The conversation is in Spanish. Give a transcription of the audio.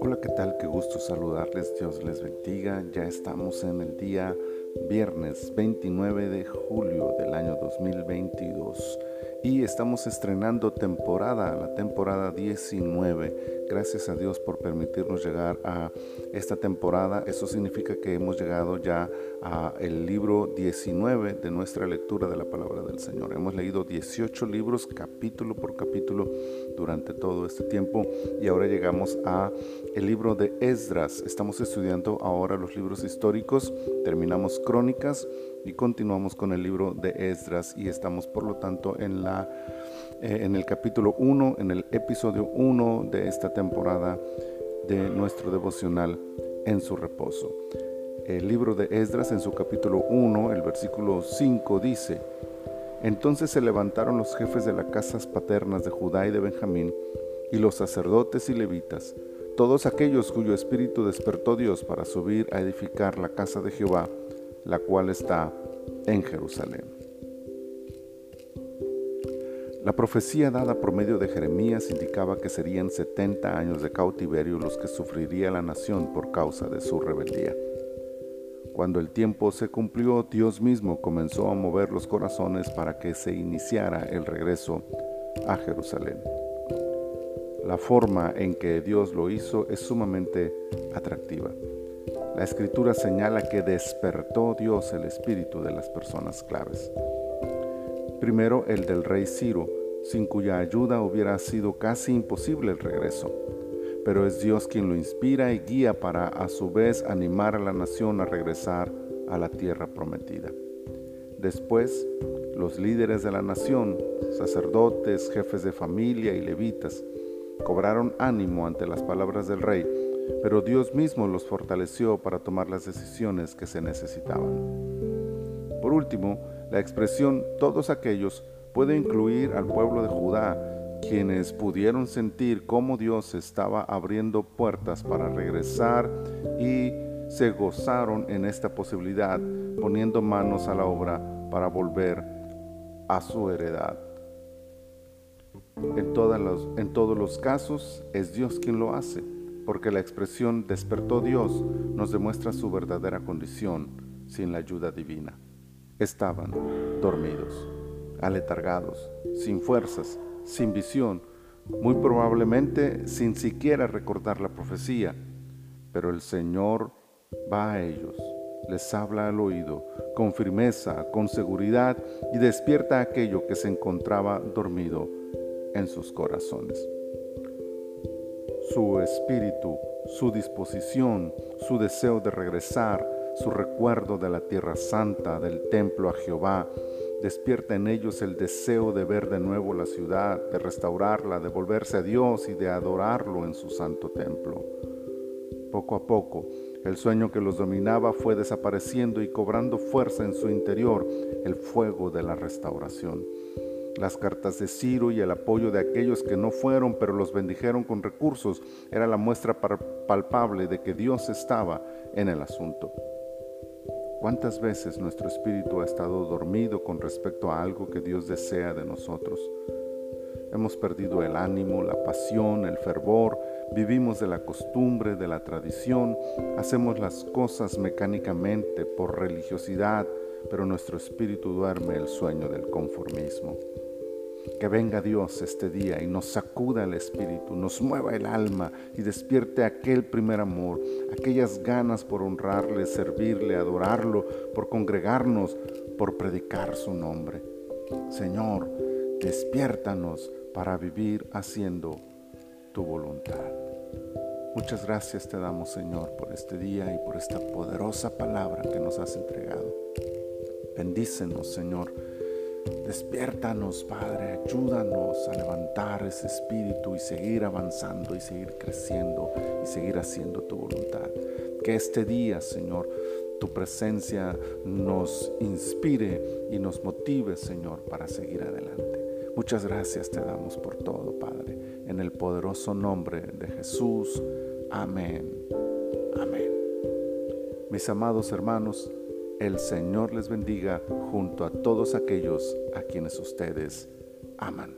Hola, ¿qué tal? Qué gusto saludarles. Dios les bendiga. Ya estamos en el día viernes 29 de julio del año 2022 y estamos estrenando temporada, la temporada 19. Gracias a Dios por permitirnos llegar a esta temporada. Eso significa que hemos llegado ya a el libro 19 de nuestra lectura de la palabra del Señor. Hemos leído 18 libros capítulo por capítulo durante todo este tiempo y ahora llegamos a el libro de Esdras. Estamos estudiando ahora los libros históricos, terminamos crónicas y continuamos con el libro de Esdras y estamos por lo tanto en, la, eh, en el capítulo 1, en el episodio 1 de esta temporada de nuestro devocional en su reposo. El libro de Esdras en su capítulo 1, el versículo 5 dice, entonces se levantaron los jefes de las casas paternas de Judá y de Benjamín, y los sacerdotes y levitas, todos aquellos cuyo espíritu despertó Dios para subir a edificar la casa de Jehová, la cual está en Jerusalén. La profecía dada por medio de Jeremías indicaba que serían 70 años de cautiverio los que sufriría la nación por causa de su rebeldía. Cuando el tiempo se cumplió, Dios mismo comenzó a mover los corazones para que se iniciara el regreso a Jerusalén. La forma en que Dios lo hizo es sumamente atractiva. La escritura señala que despertó Dios el espíritu de las personas claves. Primero el del rey Ciro, sin cuya ayuda hubiera sido casi imposible el regreso. Pero es Dios quien lo inspira y guía para a su vez animar a la nación a regresar a la tierra prometida. Después, los líderes de la nación, sacerdotes, jefes de familia y levitas, cobraron ánimo ante las palabras del rey pero Dios mismo los fortaleció para tomar las decisiones que se necesitaban. Por último, la expresión todos aquellos puede incluir al pueblo de Judá, quienes pudieron sentir cómo Dios estaba abriendo puertas para regresar y se gozaron en esta posibilidad, poniendo manos a la obra para volver a su heredad. En, en todos los casos es Dios quien lo hace porque la expresión despertó Dios nos demuestra su verdadera condición sin la ayuda divina. Estaban dormidos, aletargados, sin fuerzas, sin visión, muy probablemente sin siquiera recordar la profecía, pero el Señor va a ellos, les habla al oído, con firmeza, con seguridad, y despierta aquello que se encontraba dormido en sus corazones su espíritu, su disposición, su deseo de regresar, su recuerdo de la tierra santa, del templo a Jehová. Despierta en ellos el deseo de ver de nuevo la ciudad, de restaurarla, de volverse a Dios y de adorarlo en su santo templo. Poco a poco, el sueño que los dominaba fue desapareciendo y cobrando fuerza en su interior el fuego de la restauración las cartas de Ciro y el apoyo de aquellos que no fueron pero los bendijeron con recursos era la muestra palpable de que Dios estaba en el asunto. ¿Cuántas veces nuestro espíritu ha estado dormido con respecto a algo que Dios desea de nosotros? Hemos perdido el ánimo, la pasión, el fervor, vivimos de la costumbre, de la tradición, hacemos las cosas mecánicamente por religiosidad, pero nuestro espíritu duerme el sueño del conformismo. Que venga Dios este día y nos sacuda el espíritu, nos mueva el alma y despierte aquel primer amor, aquellas ganas por honrarle, servirle, adorarlo, por congregarnos, por predicar su nombre. Señor, despiértanos para vivir haciendo tu voluntad. Muchas gracias te damos, Señor, por este día y por esta poderosa palabra que nos has entregado. Bendícenos, Señor Despiértanos, Padre, ayúdanos a levantar ese espíritu y seguir avanzando y seguir creciendo y seguir haciendo tu voluntad. Que este día, Señor, tu presencia nos inspire y nos motive, Señor, para seguir adelante. Muchas gracias te damos por todo, Padre, en el poderoso nombre de Jesús. Amén. Amén. Mis amados hermanos, el Señor les bendiga junto a todos aquellos a quienes ustedes aman.